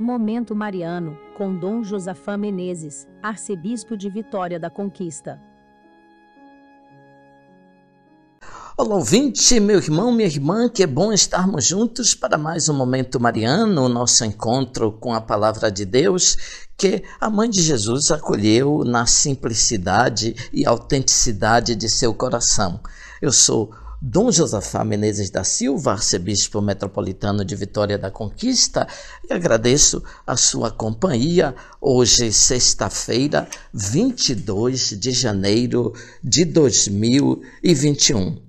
Momento Mariano, com Dom Josafá Menezes, arcebispo de Vitória da Conquista. Olá, ouvinte, meu irmão, minha irmã, que é bom estarmos juntos para mais um Momento Mariano, o nosso encontro com a Palavra de Deus, que a Mãe de Jesus acolheu na simplicidade e autenticidade de seu coração. Eu sou Dom Josafá Menezes da Silva, arcebispo metropolitano de Vitória da Conquista, e agradeço a sua companhia hoje, sexta-feira, 22 de janeiro de 2021.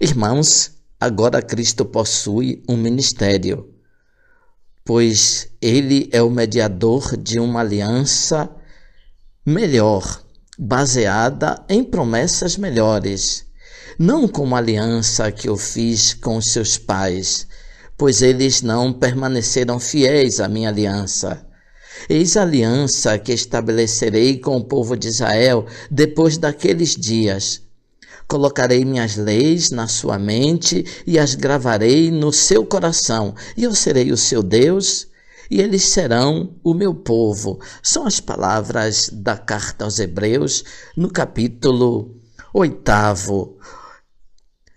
Irmãos, agora Cristo possui um ministério, pois ele é o mediador de uma aliança melhor, baseada em promessas melhores não como a aliança que eu fiz com seus pais, pois eles não permaneceram fiéis à minha aliança. Eis a aliança que estabelecerei com o povo de Israel depois daqueles dias. Colocarei minhas leis na sua mente e as gravarei no seu coração, e eu serei o seu Deus, e eles serão o meu povo. São as palavras da carta aos Hebreus, no capítulo oitavo.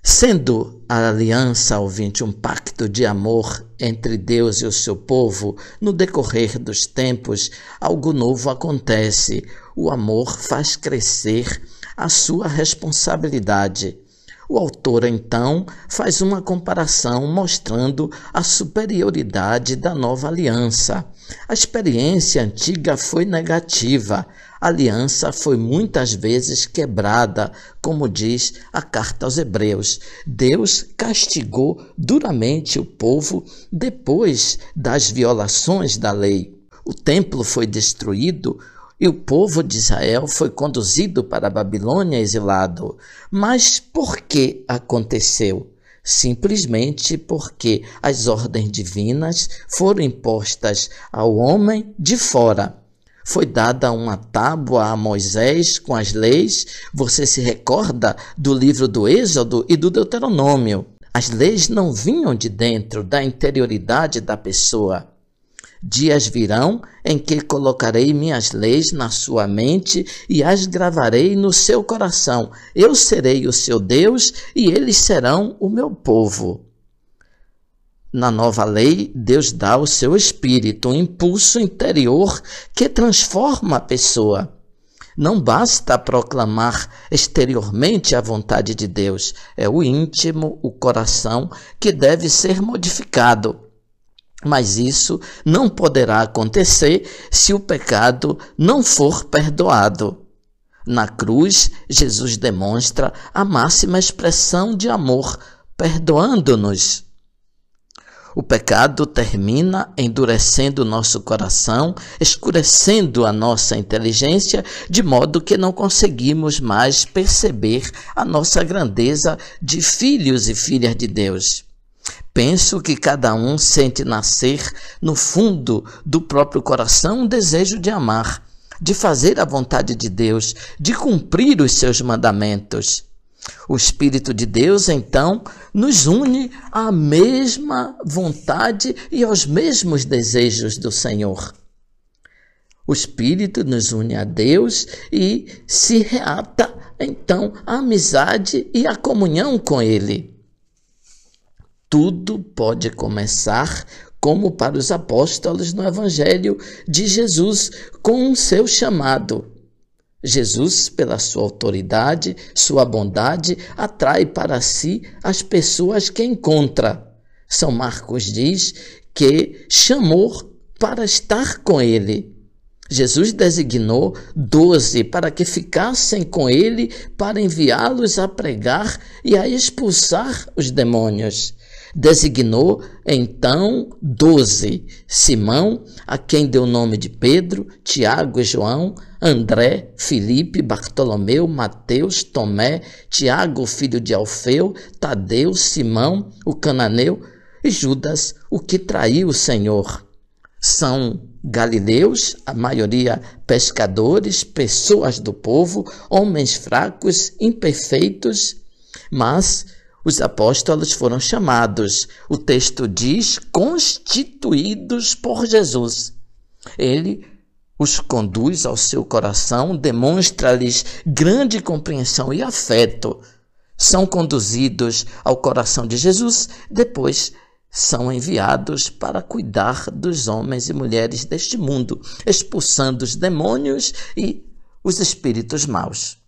Sendo a aliança, ouvinte, um pacto de amor entre Deus e o seu povo, no decorrer dos tempos, algo novo acontece. O amor faz crescer a sua responsabilidade. O autor, então, faz uma comparação mostrando a superioridade da nova aliança. A experiência antiga foi negativa, a aliança foi muitas vezes quebrada, como diz a carta aos Hebreus. Deus castigou duramente o povo depois das violações da lei. O templo foi destruído e o povo de Israel foi conduzido para a Babilônia exilado. Mas por que aconteceu? Simplesmente porque as ordens divinas foram impostas ao homem de fora. Foi dada uma tábua a Moisés com as leis. Você se recorda do livro do Êxodo e do Deuteronômio. As leis não vinham de dentro da interioridade da pessoa Dias virão em que colocarei minhas leis na sua mente e as gravarei no seu coração. Eu serei o seu Deus e eles serão o meu povo. Na nova lei, Deus dá o seu espírito, um impulso interior que transforma a pessoa. Não basta proclamar exteriormente a vontade de Deus, é o íntimo, o coração que deve ser modificado. Mas isso não poderá acontecer se o pecado não for perdoado. Na cruz, Jesus demonstra a máxima expressão de amor, perdoando-nos. O pecado termina endurecendo nosso coração, escurecendo a nossa inteligência, de modo que não conseguimos mais perceber a nossa grandeza de filhos e filhas de Deus. Penso que cada um sente nascer no fundo do próprio coração um desejo de amar, de fazer a vontade de Deus, de cumprir os seus mandamentos. O Espírito de Deus, então, nos une à mesma vontade e aos mesmos desejos do Senhor. O Espírito nos une a Deus e se reata, então, a amizade e a comunhão com Ele tudo pode começar como para os apóstolos no Evangelho de Jesus, com o seu chamado. Jesus, pela sua autoridade, sua bondade, atrai para si as pessoas que encontra. São Marcos diz que chamou para estar com ele. Jesus designou doze para que ficassem com ele para enviá-los a pregar e a expulsar os demônios designou então doze: Simão, a quem deu o nome de Pedro, Tiago e João, André, Filipe, Bartolomeu, Mateus, Tomé, Tiago, filho de Alfeu, Tadeu, Simão, o cananeu e Judas, o que traiu o Senhor. São galileus, a maioria pescadores, pessoas do povo, homens fracos, imperfeitos, mas os apóstolos foram chamados, o texto diz, constituídos por Jesus. Ele os conduz ao seu coração, demonstra-lhes grande compreensão e afeto. São conduzidos ao coração de Jesus, depois são enviados para cuidar dos homens e mulheres deste mundo, expulsando os demônios e os espíritos maus.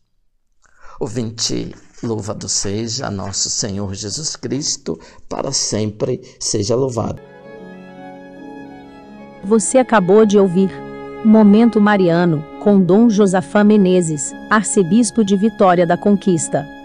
Ouvinte, louvado seja nosso Senhor Jesus Cristo, para sempre seja louvado. Você acabou de ouvir Momento Mariano, com Dom Josafá Menezes, arcebispo de Vitória da Conquista.